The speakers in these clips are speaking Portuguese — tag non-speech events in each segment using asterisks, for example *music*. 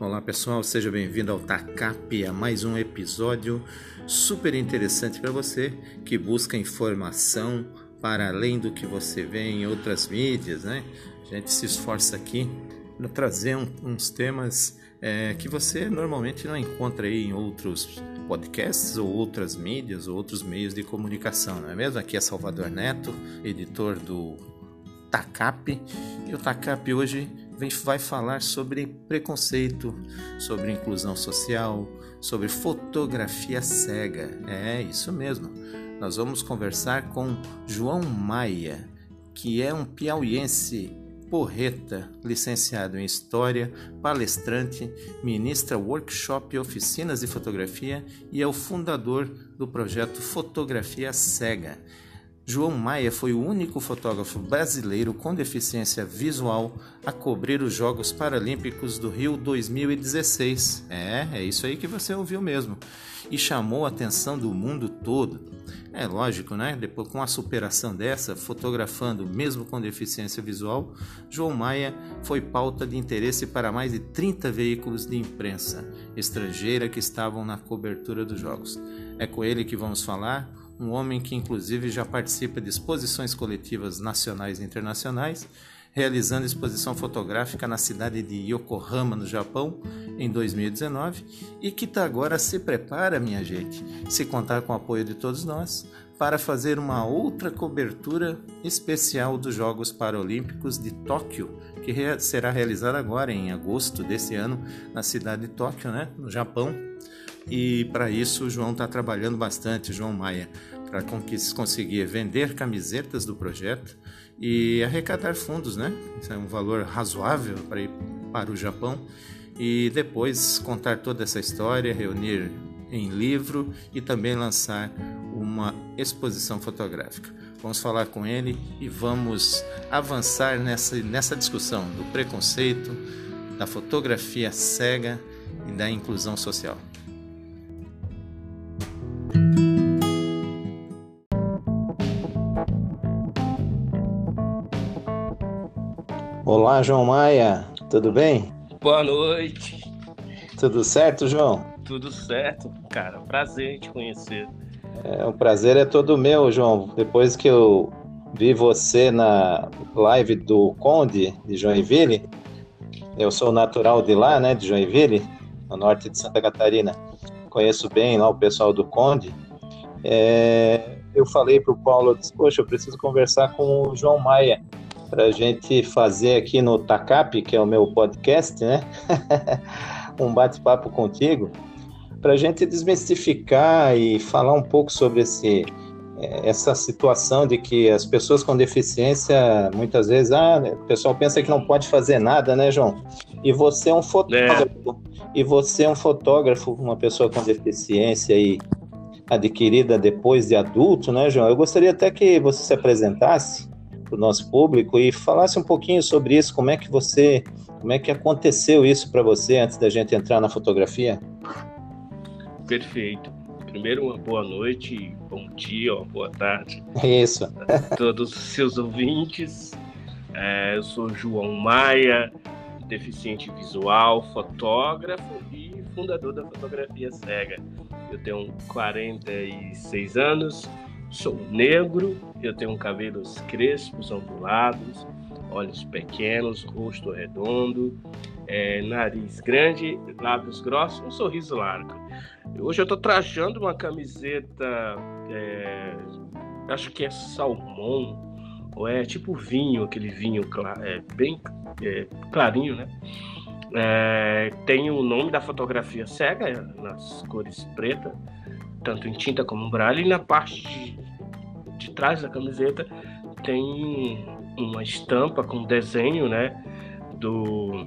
Olá pessoal, seja bem-vindo ao TACAP, a mais um episódio super interessante para você que busca informação para além do que você vê em outras mídias, né? A gente se esforça aqui para trazer um, uns temas é, que você normalmente não encontra aí em outros podcasts ou outras mídias ou outros meios de comunicação, não é mesmo? Aqui é Salvador Neto, editor do TACAP, e o TACAP hoje vai falar sobre preconceito, sobre inclusão social, sobre fotografia cega. É isso mesmo. Nós vamos conversar com João Maia, que é um piauiense porreta, licenciado em História, palestrante, ministra workshop e oficinas de fotografia e é o fundador do projeto Fotografia Cega. João Maia foi o único fotógrafo brasileiro com deficiência visual a cobrir os Jogos Paralímpicos do Rio 2016. É, é isso aí que você ouviu mesmo. E chamou a atenção do mundo todo. É lógico, né? Depois com a superação dessa, fotografando mesmo com deficiência visual, João Maia foi pauta de interesse para mais de 30 veículos de imprensa estrangeira que estavam na cobertura dos jogos. É com ele que vamos falar um homem que inclusive já participa de exposições coletivas nacionais e internacionais, realizando exposição fotográfica na cidade de Yokohama, no Japão, em 2019, e que tá agora se prepara, minha gente, se contar com o apoio de todos nós, para fazer uma outra cobertura especial dos Jogos Paralímpicos de Tóquio, que será realizada agora em agosto desse ano na cidade de Tóquio, né, no Japão. E para isso o João está trabalhando bastante, João Maia, para conseguir vender camisetas do projeto e arrecadar fundos, né? Isso é um valor razoável para ir para o Japão e depois contar toda essa história, reunir em livro e também lançar uma exposição fotográfica. Vamos falar com ele e vamos avançar nessa, nessa discussão do preconceito, da fotografia cega e da inclusão social. Olá, João Maia, tudo bem? Boa noite. Tudo certo, João? Tudo certo, cara. Prazer em te conhecer. É, o prazer é todo meu, João. Depois que eu vi você na live do Conde de Joinville, eu sou natural de lá, né, de Joinville, no norte de Santa Catarina. Conheço bem lá o pessoal do Conde. É, eu falei para o Paulo, eu disse, poxa, eu preciso conversar com o João Maia para a gente fazer aqui no TACAP, que é o meu podcast, né? *laughs* um bate-papo contigo, para a gente desmistificar e falar um pouco sobre esse, é, essa situação de que as pessoas com deficiência, muitas vezes, ah, o pessoal pensa que não pode fazer nada, né, João? E você é um fotógrafo, é. e você é um fotógrafo, uma pessoa com deficiência e adquirida depois de adulto, né, João? Eu gostaria até que você se apresentasse para o nosso público e falasse um pouquinho sobre isso, como é que você, como é que aconteceu isso para você antes da gente entrar na fotografia? Perfeito. Primeiro, uma boa noite, bom dia, uma boa tarde. Isso. A todos os seus ouvintes. É, eu sou João Maia, deficiente visual, fotógrafo e fundador da Fotografia Cega. Eu tenho 46 anos, Sou negro, eu tenho cabelos crespos, ondulados, olhos pequenos, rosto redondo, é, nariz grande, lábios grossos, um sorriso largo. Hoje eu estou trajando uma camiseta, é, acho que é salmão, ou é tipo vinho, aquele vinho é, bem é, clarinho, né? É, tem o nome da fotografia cega nas cores preta tanto em tinta como em braille, e na parte de, de trás da camiseta tem uma estampa com desenho, né, do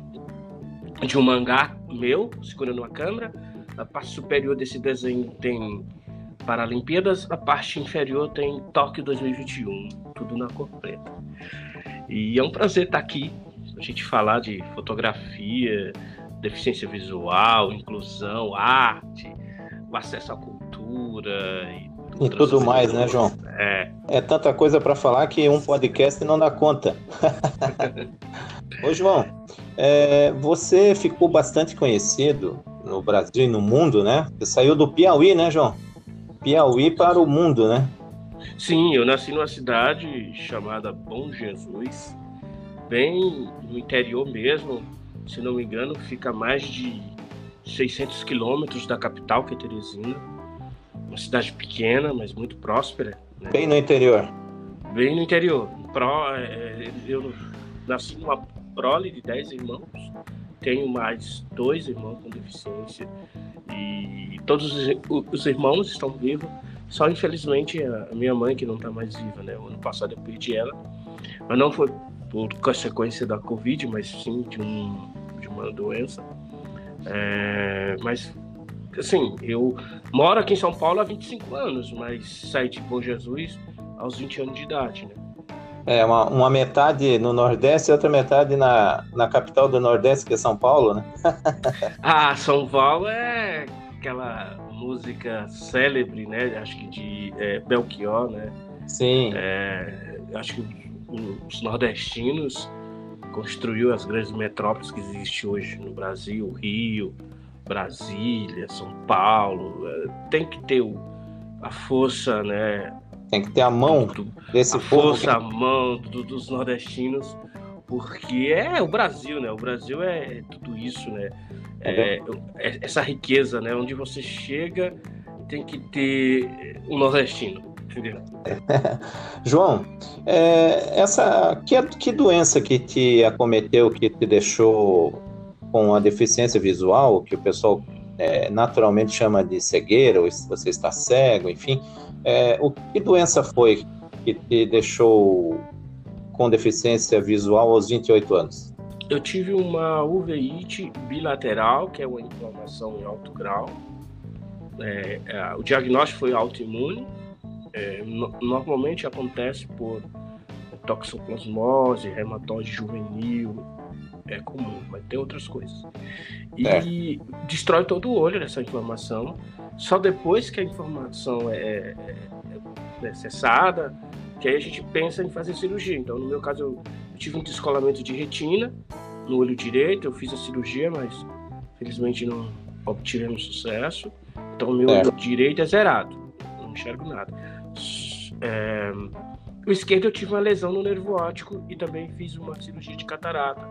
de um mangá meu, segurando uma câmera. A parte superior desse desenho tem Paralimpíadas, a parte inferior tem Tóquio 2021, tudo na cor preta. E é um prazer estar aqui, a gente falar de fotografia, deficiência visual, inclusão, arte, o acesso cultura e e tudo mais, né, João? É. É tanta coisa para falar que um podcast não dá conta. *laughs* Ô, João, é, você ficou bastante conhecido no Brasil e no mundo, né? Você saiu do Piauí, né, João? Piauí para o mundo, né? Sim, eu nasci numa cidade chamada Bom Jesus, bem no interior mesmo, se não me engano, fica a mais de 600 quilômetros da capital, que é Teresina. Uma cidade pequena, mas muito próspera. Né? Bem no interior. Bem no interior. Pro, é, eu nasci numa prole de 10 irmãos. Tenho mais dois irmãos com deficiência. E todos os, os irmãos estão vivos. Só, infelizmente, a minha mãe, que não está mais viva, né? O ano passado eu perdi ela. Mas não foi por consequência da Covid, mas sim de, um, de uma doença. É, mas, assim, eu moro aqui em São Paulo há 25 anos, mas saí de Bom Jesus aos 20 anos de idade, né? É, uma, uma metade no Nordeste e outra metade na, na capital do Nordeste, que é São Paulo, né? *laughs* ah, São Paulo é aquela música célebre, né? Acho que de é, Belchior, né? Sim. É, acho que os nordestinos construiu as grandes metrópoles que existem hoje no Brasil, Rio, Brasília, São Paulo. É, tem que ter a força, né? Tem que ter a mão do, desse a povo. força, que... a mão do, dos nordestinos, porque é o Brasil, né? O Brasil é, é tudo isso, né? É, é, essa riqueza, né? Onde você chega, tem que ter um nordestino. *laughs* João, é, essa que, que doença que te acometeu, que te deixou com a deficiência visual, que o pessoal é, naturalmente chama de cegueira, ou você está cego, enfim, é, o que doença foi que te deixou com deficiência visual aos 28 anos? Eu tive uma uveíte bilateral, que é uma inflamação em alto grau. É, é, o diagnóstico foi autoimune, é, no, normalmente acontece por toxoplasmose, reumatóide juvenil, é comum, mas tem outras coisas. E é. destrói todo o olho essa inflamação. Só depois que a inflamação é, é, é, cessada, que aí a gente pensa em fazer cirurgia. Então, no meu caso, eu tive um descolamento de retina no olho direito, eu fiz a cirurgia, mas felizmente não obtivemos sucesso. Então, o meu é. olho direito é zerado, não enxergo nada. É, o esquerdo eu tive uma lesão no nervo óptico e também fiz uma cirurgia de catarata.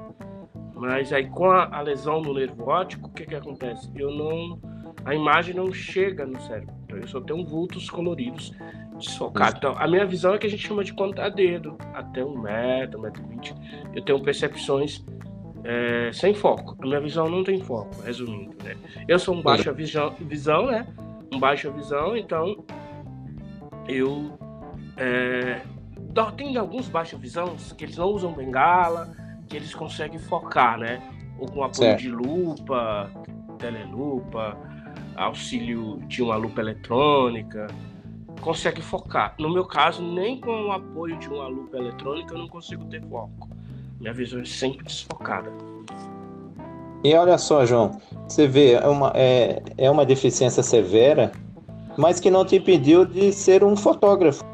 Mas aí com a, a lesão no nervo óptico, o que que acontece? Eu não a imagem não chega no cérebro. Então eu só tenho vultos coloridos desfocados. Então a minha visão é que a gente chama de contar dedo, até um metro, um metro e vinte. Eu tenho percepções é, sem foco. A minha visão não tem foco, resumindo. Né? Eu sou um baixa visão, visão, né? Um baixa visão, então eu é, tem alguns baixa visão que eles não usam bengala, que eles conseguem focar, né? Ou com apoio certo. de lupa, telelupa, auxílio de uma lupa eletrônica, consegue focar. No meu caso, nem com o apoio de uma lupa eletrônica eu não consigo ter foco. Minha visão é sempre desfocada. E olha só, João, você vê, é uma, é, é uma deficiência severa mas que não te impediu de ser um fotógrafo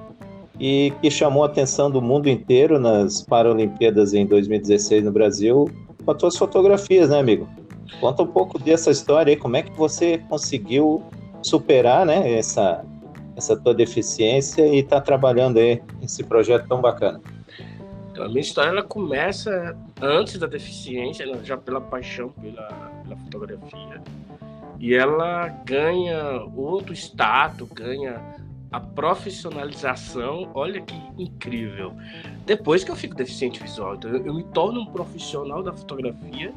e que chamou a atenção do mundo inteiro nas Paralimpíadas em 2016 no Brasil com as suas fotografias, né, amigo? Conta um pouco dessa história aí, como é que você conseguiu superar, né, essa, essa tua deficiência e está trabalhando aí nesse projeto tão bacana. Então, a minha história ela começa antes da deficiência, né, já pela paixão pela, pela fotografia e ela ganha outro status, ganha a profissionalização. Olha que incrível. Depois que eu fico deficiente visual, então eu, eu me torno um profissional da fotografia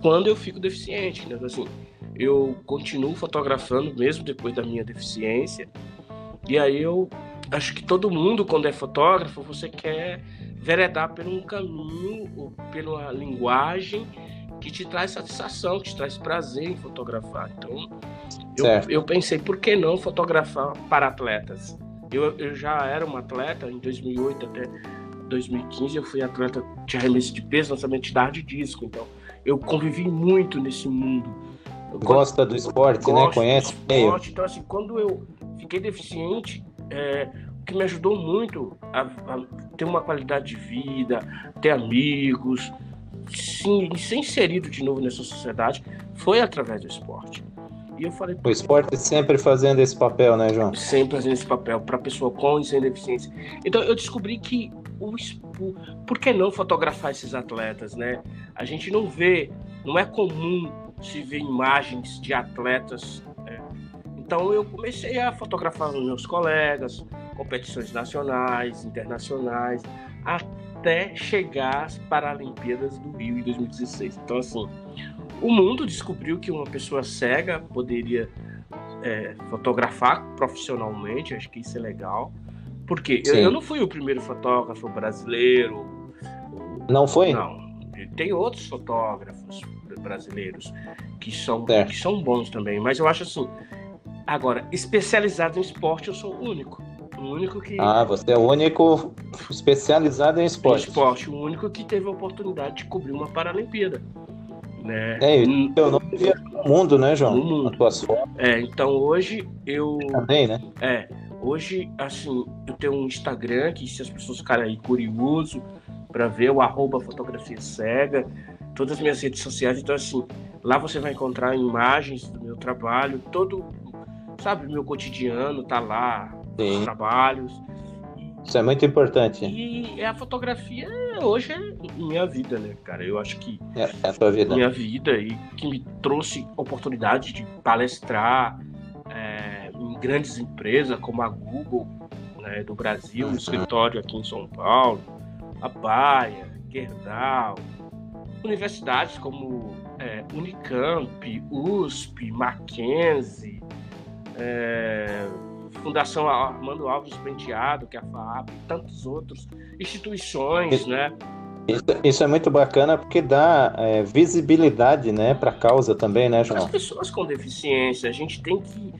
quando eu fico deficiente. Né? Assim, eu continuo fotografando mesmo depois da minha deficiência. E aí eu acho que todo mundo, quando é fotógrafo, você quer veredar por um caminho, pela linguagem que te traz satisfação, que te traz prazer em fotografar. Então, eu, eu pensei, por que não fotografar para atletas? Eu, eu já era um atleta, em 2008 até 2015 eu fui atleta de arremesso de peso, lançamento de de disco, então eu convivi muito nesse mundo. Eu Gosta do esporte, né? Conhece do esporte, Então, assim, quando eu fiquei deficiente, é, o que me ajudou muito a, a ter uma qualidade de vida, ter amigos, se, ser inserido de novo nessa sociedade foi através do esporte. E eu falei. O esporte sempre fazendo esse papel, né, João? Sempre fazendo esse papel para pessoa com e sem deficiência. Então eu descobri que o, o, por que não fotografar esses atletas, né? A gente não vê, não é comum se ver imagens de atletas. Né? Então eu comecei a fotografar os meus colegas, competições nacionais, internacionais, até chegar às Paralimpíadas do Rio em 2016. Então assim, o mundo descobriu que uma pessoa cega poderia é, fotografar profissionalmente, acho que isso é legal. Porque eu, eu, não fui o primeiro fotógrafo brasileiro. Não foi? Não. Tem outros fotógrafos brasileiros que são, é. que são bons também, mas eu acho assim. Agora, especializado em esporte, eu sou o único. O único que. Ah, você é o único especializado em esporte. Em esporte, o único que teve a oportunidade de cobrir uma Paralimpíada. Né? É, eu não via no mundo, né, João? No mundo. É, então hoje eu. Também, né? É. Hoje, assim, eu tenho um Instagram que se as pessoas ficarem aí curioso para ver o arroba fotografia cega, todas as minhas redes sociais, então assim, lá você vai encontrar imagens do meu trabalho, todo, sabe, meu cotidiano tá lá, Sim. os trabalhos. Isso é muito importante. E a fotografia hoje é minha vida, né, cara? Eu acho que é, é a tua vida. Minha vida e que me trouxe oportunidade de palestrar, grandes empresas como a Google né, do Brasil, um uhum. escritório aqui em São Paulo, a Baia, Gerdau, universidades como é, Unicamp, USP, Mackenzie, é, Fundação Armando Alves Penteado, que é a FAAP, e tantos outros instituições, né? Isso, isso, é muito bacana porque dá é, visibilidade, né, para a causa também, né, João? As pessoas com deficiência, a gente tem que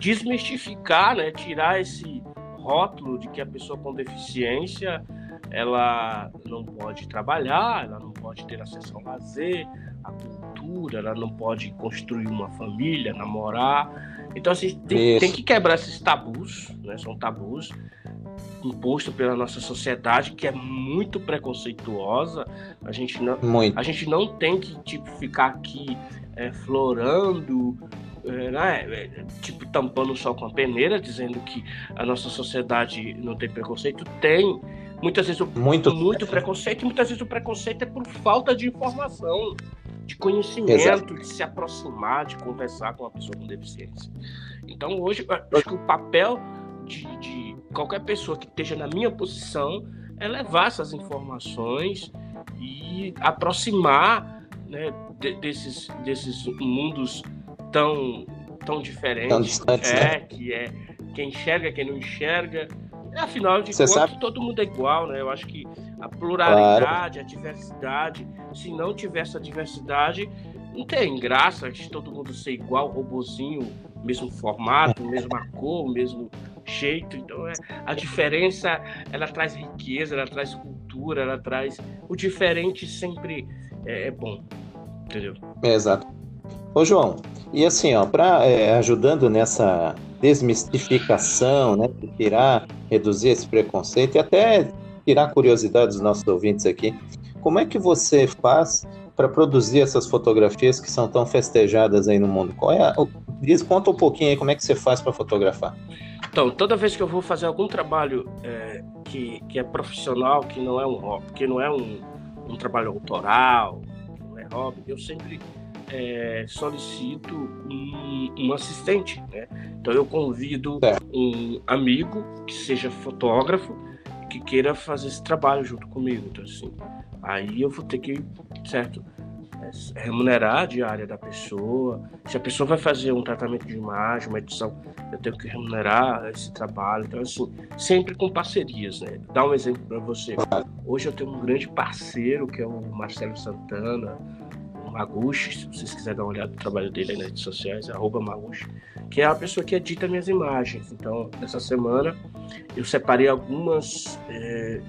desmistificar, né, tirar esse rótulo de que a pessoa com deficiência ela não pode trabalhar, ela não pode ter acesso ao lazer, à cultura, ela não pode construir uma família, namorar. Então, assim, tem, tem que quebrar esses tabus, né? São tabus impostos pela nossa sociedade que é muito preconceituosa. A gente não, muito. a gente não tem que tipo ficar aqui é, florando é, né, é, tipo tampando o sol com a peneira, dizendo que a nossa sociedade não tem preconceito, tem. Muitas vezes o, muito, muito preconceito, e muitas vezes o preconceito é por falta de informação, de conhecimento, Exato. de se aproximar, de conversar com uma pessoa com deficiência. Então hoje, acho que o papel de, de qualquer pessoa que esteja na minha posição é levar essas informações e aproximar né, de, desses, desses mundos tão, tão diferente. Tão distante, é, né? que é quem enxerga, quem não enxerga. Afinal de Você contas, sabe? todo mundo é igual, né? Eu acho que a pluralidade, claro. a diversidade, se não tiver essa diversidade, não tem graça de todo mundo ser igual, robozinho, mesmo formato, mesma cor, mesmo jeito. Então, é, a diferença, ela traz riqueza, ela traz cultura, ela traz... O diferente sempre é, é bom, entendeu? exato. Ô, João, e assim, ó, para é, ajudando nessa desmistificação, né, de tirar, reduzir esse preconceito e até tirar curiosidade dos nossos ouvintes aqui, como é que você faz para produzir essas fotografias que são tão festejadas aí no mundo? Qual é a, diz, conta um pouquinho aí como é que você faz para fotografar. Então, toda vez que eu vou fazer algum trabalho é, que, que é profissional, que não é um que não é um, um trabalho autoral, não é hobby, eu sempre é, solicito um, um, assistente. Né? Então eu convido é. um amigo que seja fotógrafo que queira fazer esse trabalho junto comigo. Então, assim, aí eu vou ter que, certo, remunerar a diária da pessoa. Se a pessoa vai fazer um tratamento de imagem, uma edição, eu tenho que remunerar esse trabalho. Então, assim, sempre com parcerias, né? Dar um exemplo para você. Hoje eu tenho um grande parceiro que é o Marcelo Santana, Maguchi, se vocês quiserem dar uma olhada no trabalho dele aí nas redes sociais, arroba Maguchi, que é a pessoa que edita minhas imagens. Então, essa semana eu separei algumas. É,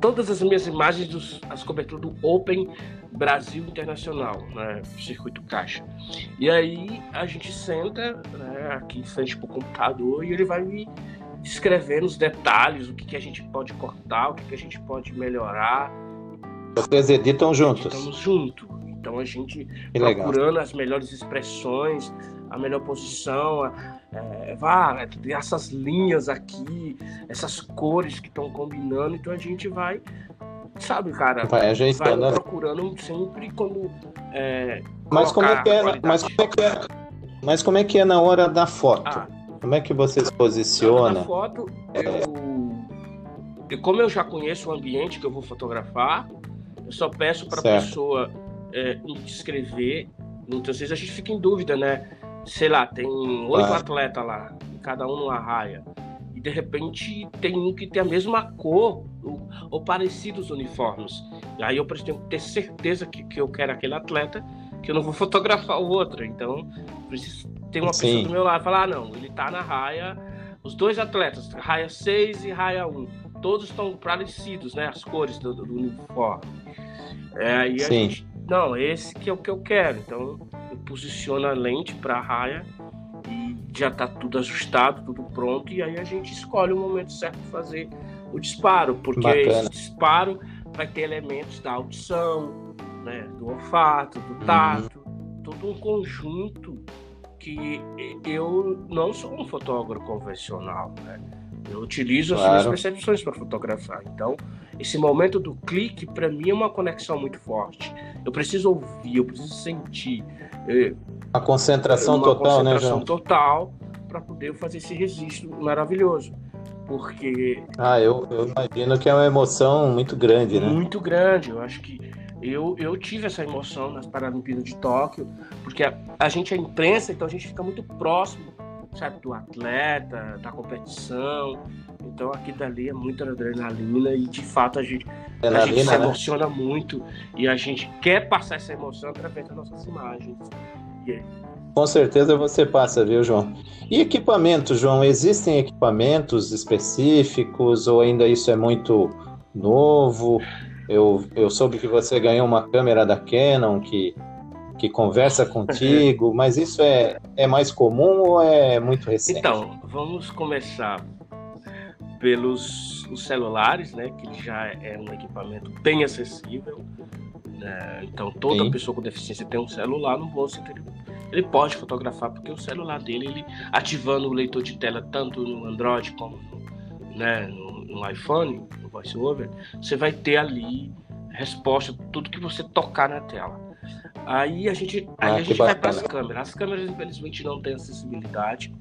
todas as minhas imagens dos as coberturas do Open Brasil Internacional, né, circuito caixa. E aí a gente senta né, aqui em frente para o computador e ele vai me descrevendo os detalhes, o que, que a gente pode cortar, o que, que a gente pode melhorar Vocês editam juntos? Editamos junto. Então a gente que procurando legal. as melhores expressões, a melhor posição, é, vá, tem essas linhas aqui, essas cores que estão combinando, então a gente vai, sabe, cara, vai, vai né? procurando sempre quando. É, mas como é que é, mas como é que é, mas como é que é na hora da foto? Ah, como é que você se posiciona? Na foto, eu, como eu já conheço o ambiente que eu vou fotografar, eu só peço para a pessoa é, descrever. Muitas vezes a gente fica em dúvida, né? Sei lá, tem oito ah. atletas lá, cada um numa raia. E de repente tem um que tem a mesma cor ou, ou parecidos uniformes. E aí eu tenho que ter certeza que, que eu quero aquele atleta, que eu não vou fotografar o outro. Então, preciso ter uma Sim. pessoa do meu lado falar: ah, não, ele tá na raia. Os dois atletas, raia 6 e raia 1, todos estão parecidos, né? As cores do, do uniforme. É, aí Sim. a gente não, esse que é o que eu quero. Então eu posiciono a lente para a raia e já está tudo ajustado, tudo pronto, e aí a gente escolhe o momento certo de fazer o disparo, porque Bacana. esse disparo vai ter elementos da audição, né, do olfato, do uhum. tato, uhum. todo um conjunto que eu não sou um fotógrafo convencional, né? Eu utilizo claro. as minhas percepções para fotografar. Então, esse momento do clique, para mim, é uma conexão muito forte. Eu preciso ouvir, eu preciso sentir. É, a concentração uma total, concentração né, João? total para poder fazer esse registro maravilhoso. Porque. Ah, eu, eu imagino que é uma emoção muito grande, né? Muito grande. Eu acho que eu, eu tive essa emoção nas Paralimpíadas de Tóquio, porque a, a gente é imprensa, então a gente fica muito próximo sabe, do atleta, da competição. Então aqui dali é muita adrenalina e de fato a gente, a gente se né? emociona muito e a gente quer passar essa emoção através das nossas imagens. Yeah. Com certeza você passa, viu, João? E equipamentos, João? Existem equipamentos específicos ou ainda isso é muito novo? Eu, eu soube que você ganhou uma câmera da Canon que que conversa *laughs* contigo, mas isso é, é mais comum ou é muito recente? Então, vamos começar pelos os celulares, né, que já é um equipamento bem acessível. Né? Então, toda Sim. pessoa com deficiência tem um celular no bolso, então ele, pode fotografar, porque o celular dele, ele ativando o leitor de tela tanto no Android como no, né, no, no iPhone, no VoiceOver, você vai ter ali resposta tudo que você tocar na tela. Aí a gente, aí ah, a gente vai para as câmeras. As câmeras, infelizmente, não têm acessibilidade.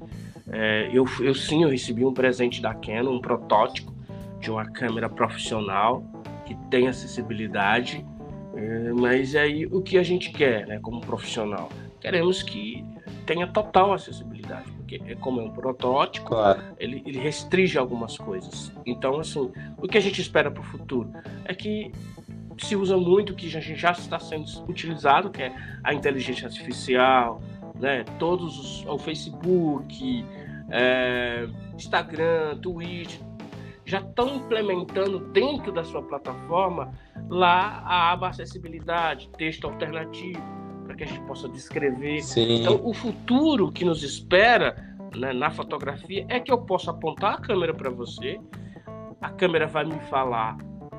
É, eu, eu sim, eu recebi um presente da Canon, um protótipo de uma câmera profissional que tem acessibilidade. É, mas aí o que a gente quer, né, como profissional? Queremos que tenha total acessibilidade, porque é como é um protótipo, claro. ele, ele restringe algumas coisas. Então, assim, o que a gente espera para o futuro é que se usa muito, que já, já está sendo utilizado, que é a inteligência artificial, né? Todos os, o Facebook, é, Instagram, Twitch, já estão implementando dentro da sua plataforma lá a aba acessibilidade, texto alternativo, para que a gente possa descrever. Sim. Então, o futuro que nos espera né, na fotografia é que eu possa apontar a câmera para você, a câmera vai me falar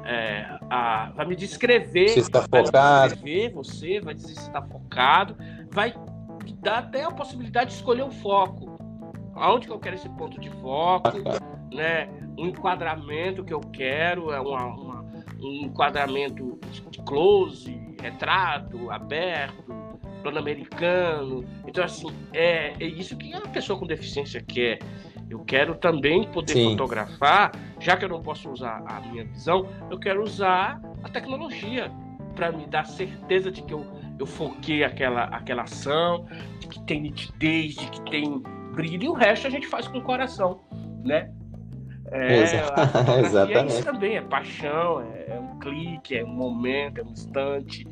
é, a, vai me descrever, se está vai focado. descrever você, vai dizer se está focado, vai dar até a possibilidade de escolher o foco. Aonde que eu quero esse ponto de foco, né? Um enquadramento que eu quero, é uma, uma, um enquadramento de close, retrato, aberto, plano americano. Então, assim, é, é isso que a pessoa com deficiência quer. Eu quero também poder Sim. fotografar, já que eu não posso usar a minha visão, eu quero usar a tecnologia para me dar certeza de que eu, eu foquei aquela, aquela ação, de que tem nitidez, de que tem brilho, e o resto a gente faz com o coração, né? É, Exatamente. *laughs* É isso também, é paixão, é, é um clique, é um momento, é um instante.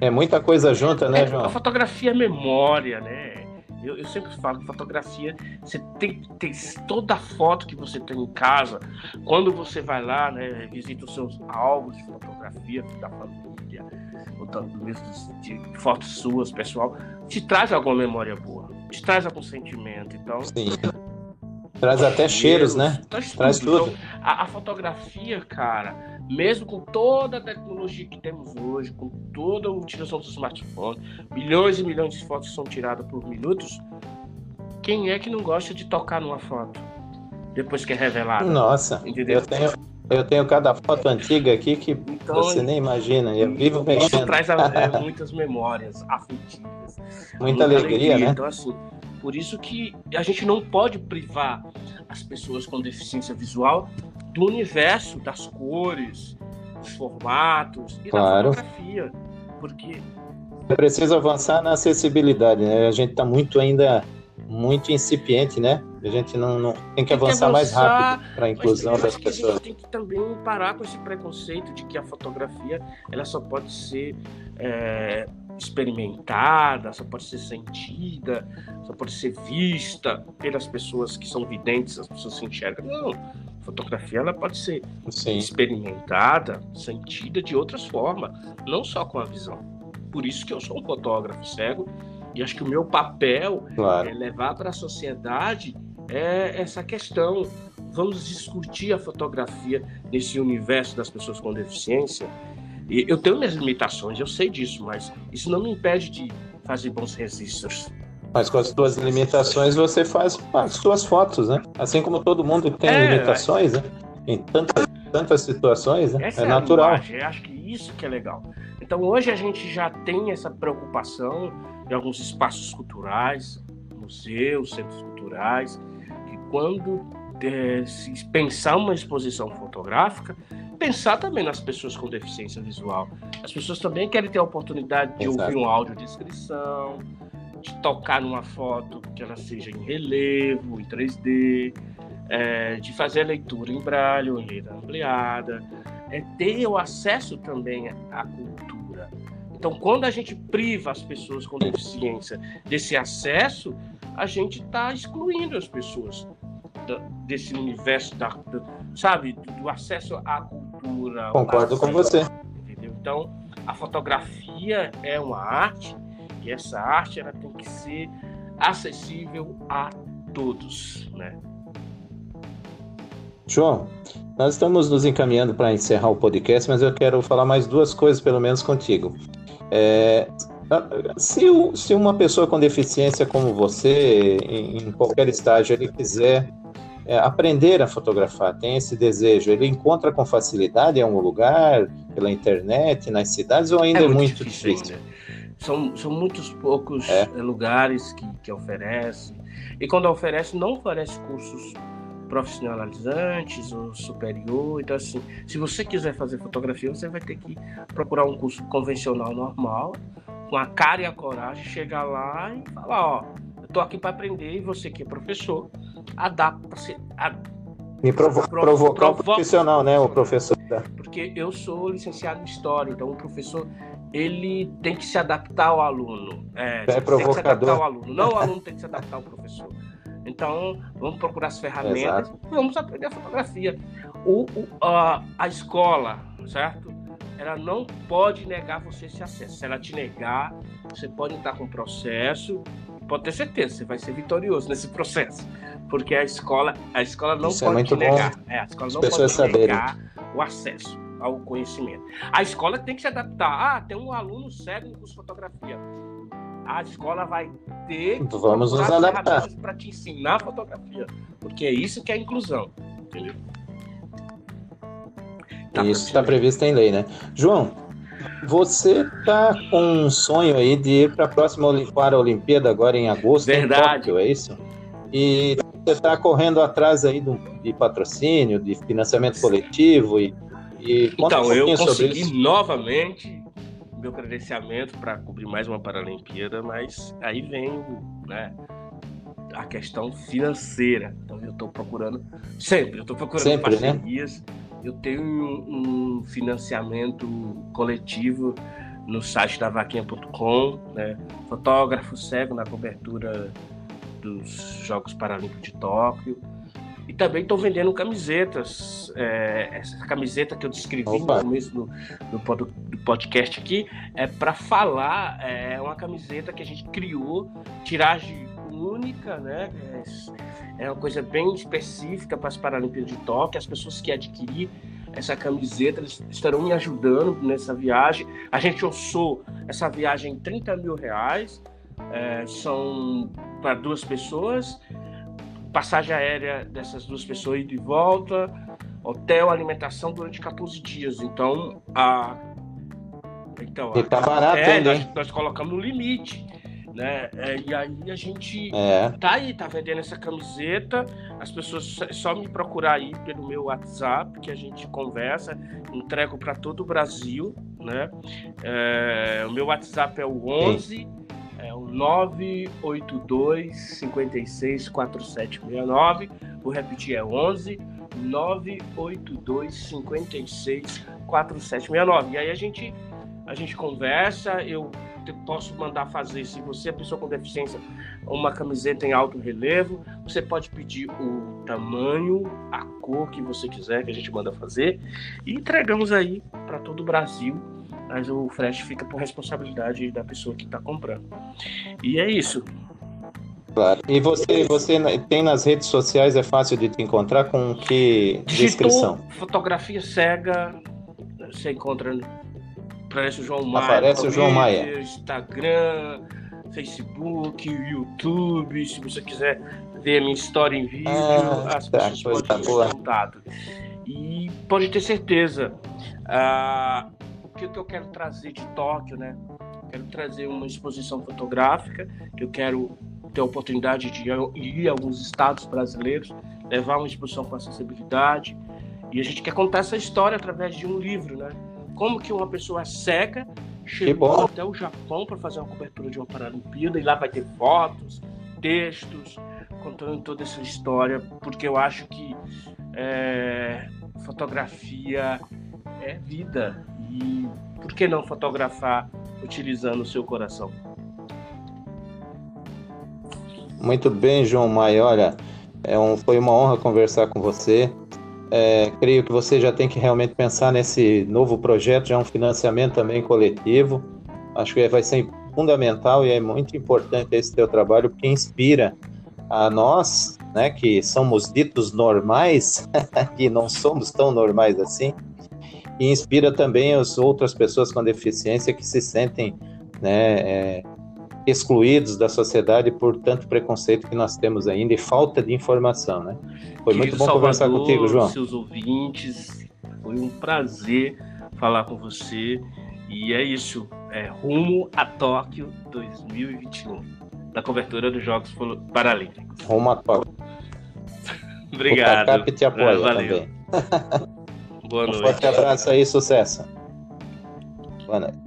É muita coisa junta, né, é, João? A fotografia é memória, né? Eu, eu, sempre falo que fotografia, você tem que ter toda a foto que você tem em casa. Quando você vai lá, né, visita os seus álbuns de fotografia da família, ou de, de fotos suas, pessoal, te traz alguma memória boa, traz algum sentimento. Então, Sim. Traz até cheiros, né? Traz, traz tudo. tudo. Então, a, a, fotografia, cara, mesmo com toda a tecnologia que temos hoje, com toda a utilização do smartphone, milhões e milhões de fotos são tiradas por minutos, quem é que não gosta de tocar numa foto depois que é revelada? Nossa, Entendeu? eu tenho, eu tenho cada foto antiga aqui que então, você nem imagina. Eu vivo mexendo. Isso traz *laughs* é, muitas memórias afetivas. Muita, alegria, alegria, né? Então, assim, por isso que a gente não pode privar as pessoas com deficiência visual do universo das cores, dos formatos e claro. da fotografia. Porque. É preciso avançar na acessibilidade, né? A gente está muito ainda muito incipiente, né? A gente não, não tem que tem avançar, que avançar mais rápido para a inclusão das pessoas. A gente tem que também parar com esse preconceito de que a fotografia ela só pode ser é, experimentada, só pode ser sentida, só pode ser vista pelas pessoas que são videntes, as pessoas se enxergam. Não, fotografia ela pode ser Sim. experimentada, sentida de outras formas, não só com a visão. Por isso que eu sou um fotógrafo cego e acho que o meu papel claro. é levar para a sociedade é essa questão. Vamos discutir a fotografia nesse universo das pessoas com deficiência. E eu tenho minhas limitações, eu sei disso, mas isso não me impede de fazer bons registros. Mas com as suas limitações você faz as suas fotos, né? Assim como todo mundo tem é, limitações, né? Em tantas, tantas situações, né? Essa é, é natural. eu acho que isso que é legal. Então hoje a gente já tem essa preocupação em alguns espaços culturais, museus, centros culturais, quando é, pensar uma exposição fotográfica, pensar também nas pessoas com deficiência visual. As pessoas também querem ter a oportunidade de Exato. ouvir um áudio descrição, de tocar numa foto que ela seja em relevo, em 3D, é, de fazer a leitura em braille ou em letra ampliada, é ter o acesso também à cultura. Então, quando a gente priva as pessoas com deficiência desse acesso, a gente está excluindo as pessoas desse universo da, do, sabe, do, do, acesso à cultura. Concordo com você. Entendeu? Então, a fotografia é uma arte e essa arte ela tem que ser acessível a todos, né? João, nós estamos nos encaminhando para encerrar o podcast, mas eu quero falar mais duas coisas, pelo menos contigo. É, se, se, uma pessoa com deficiência como você, em, em qualquer estágio, ele quiser é, aprender a fotografar, tem esse desejo, ele encontra com facilidade em algum lugar, pela internet, nas cidades, ou ainda é, é muito, difícil? difícil? São, são muitos poucos é. lugares que, que oferecem. E quando oferece, não oferece cursos profissionalizantes ou superior. Então, assim, se você quiser fazer fotografia, você vai ter que procurar um curso convencional normal, com a cara e a coragem, chegar lá e falar, ó, tô aqui para aprender e você que é professor, adapta-se. Ad... Me provo provocar o profissional, né, o professor. Porque eu sou licenciado em História, então o professor ele tem que se adaptar ao aluno. É, é provocador. Ao aluno. Não o aluno tem que se adaptar ao professor. Então, vamos procurar as ferramentas Exato. vamos aprender a fotografia. O, o, a, a escola, certo? Ela não pode negar você esse acesso. Se ela te negar, você pode entrar com processo. Pode ter certeza, você vai ser vitorioso nesse processo. Porque a escola, a escola não Isso é pode é te negar. É, a escola não pode saberem. negar o acesso ao conhecimento. A escola tem que se adaptar. Ah, tem um aluno cego no curso de fotografia a escola vai ter então, vamos nos adaptar para te ensinar fotografia, porque é isso que é inclusão, entendeu? Tá isso está previsto em lei, né? João, você tá com um sonho aí de ir para a próxima para a Olimpíada agora em agosto, Verdade. Em Tóquio, é isso? E você está correndo atrás aí de patrocínio, de financiamento coletivo e, e então um eu consegui novamente meu credenciamento para cobrir mais uma Paralimpíada, mas aí vem né, a questão financeira. Então eu estou procurando sempre, eu estou procurando sempre, né? parcerias. Né? Eu tenho um, um, financiamento coletivo no site da vaquinha.com, né? fotógrafo cego na cobertura dos Jogos Paralímpicos de Tóquio. E também estou vendendo camisetas. É, essa camiseta que eu descrevi Opa. no começo do, do, do, podcast aqui é para falar. É uma camiseta que a gente criou, tiragem única, né? É, é uma coisa bem específica para as Paralimpíadas de Tóquio. As pessoas que adquirir essa camiseta, eles estarão me ajudando nessa viagem. A gente orçou essa viagem em 30 mil reais, é, são para duas pessoas, passagem aérea dessas duas pessoas ida e volta, hotel, alimentação durante 14 dias. Então, a. Então, tá barato, é, nós, nós colocamos no limite né? É, e aí a gente é. tá aí, tá vendendo essa camiseta. As pessoas só me procurar aí pelo meu WhatsApp, que a gente conversa, entrego para todo o Brasil, né? É, o meu WhatsApp é o 11 é o 982 56 4769. Vou repetir, é 11 982 56 4769. E aí a gente a gente conversa, eu posso mandar fazer, se você é pessoa com deficiência, uma camiseta em alto relevo, você pode pedir o tamanho, a cor que você quiser, que a gente manda fazer, e entregamos aí para todo o Brasil, mas o frete fica por responsabilidade da pessoa que está comprando. E é isso. Claro. E você, você tem nas redes sociais, é fácil de te encontrar com que Digitou descrição? Fotografia cega, você encontra Aparece o João Maia. Aparece o João Maia. Instagram, Facebook, YouTube. Se você quiser ver a minha história em vídeo, ah, as tá, pessoas podem ter contato. E pode ter certeza. Ah, o que, que eu quero trazer de Tóquio, né? Quero trazer uma exposição fotográfica, que eu quero ter a oportunidade de ir a alguns estados brasileiros, levar uma exposição com acessibilidade. E a gente quer contar essa história através de um livro, né? Como que uma pessoa cega chegou até o Japão para fazer uma cobertura de uma Paralimpíada e lá vai ter fotos, textos, contando toda essa história, porque eu acho que é, fotografia é vida e por que não fotografar utilizando o seu coração? Muito bem, João Maia. Olha, é um, foi uma honra conversar com você. É, creio que você já tem que realmente pensar nesse novo projeto, já é um financiamento também coletivo. Acho que vai ser fundamental e é muito importante esse teu trabalho, porque inspira a nós, né, que somos ditos normais, *laughs* e não somos tão normais assim, e inspira também as outras pessoas com deficiência que se sentem né, é, excluídos da sociedade por tanto preconceito que nós temos ainda e falta de informação, né? Foi Querido muito bom Salvador, conversar contigo, João. Seus ouvintes, foi um prazer falar com você e é isso, é rumo a Tóquio 2021, da cobertura dos Jogos Paralímpicos. Rumo a Tóquio. *laughs* Obrigado. O TACAP te apoia é, também. Boa noite. Um forte abraço aí, sucesso. Boa noite.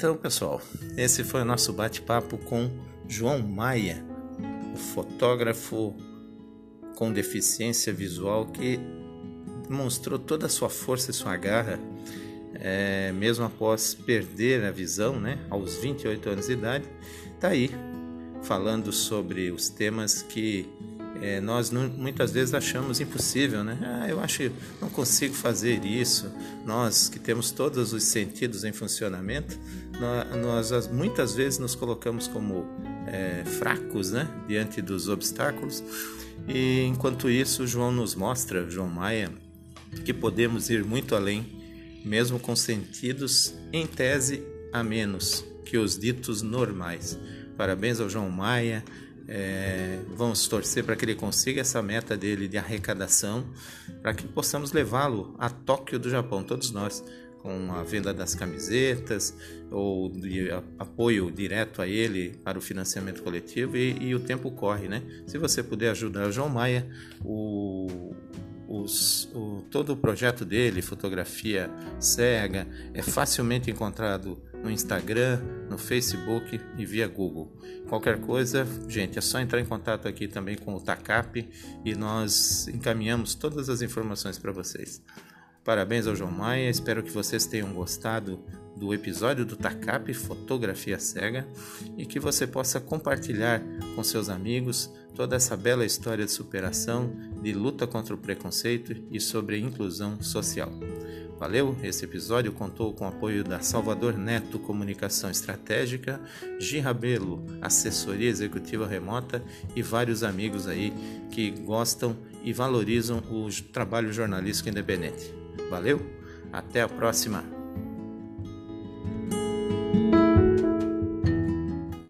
Então, pessoal, esse foi o nosso bate-papo com João Maia, o fotógrafo com deficiência visual que demonstrou toda a sua força e sua garra, é, mesmo após perder a visão, né, aos 28 anos de idade, está aí falando sobre os temas que é, nós não, muitas vezes achamos impossível, né? Ah, eu acho não consigo fazer isso. Nós que temos todos os sentidos em funcionamento, nós, nós muitas vezes nos colocamos como é, fracos, né? Diante dos obstáculos. E enquanto isso, João nos mostra, João Maia, que podemos ir muito além, mesmo com sentidos em tese a menos que os ditos normais. Parabéns ao João Maia é, vamos torcer para que ele consiga essa meta dele de arrecadação, para que possamos levá-lo a Tóquio do Japão, todos nós, com a venda das camisetas ou de apoio direto a ele para o financiamento coletivo e, e o tempo corre, né? Se você puder ajudar o João Maia, o, os, o, todo o projeto dele, fotografia cega, é facilmente encontrado no Instagram, no Facebook e via Google. Qualquer coisa, gente, é só entrar em contato aqui também com o TACAP e nós encaminhamos todas as informações para vocês. Parabéns ao João Maia, espero que vocês tenham gostado do episódio do TACAP Fotografia Cega e que você possa compartilhar com seus amigos toda essa bela história de superação, de luta contra o preconceito e sobre inclusão social. Valeu? Esse episódio contou com o apoio da Salvador Neto Comunicação Estratégica, Girabelo Assessoria Executiva Remota e vários amigos aí que gostam e valorizam o trabalho jornalístico independente. Valeu? Até a próxima!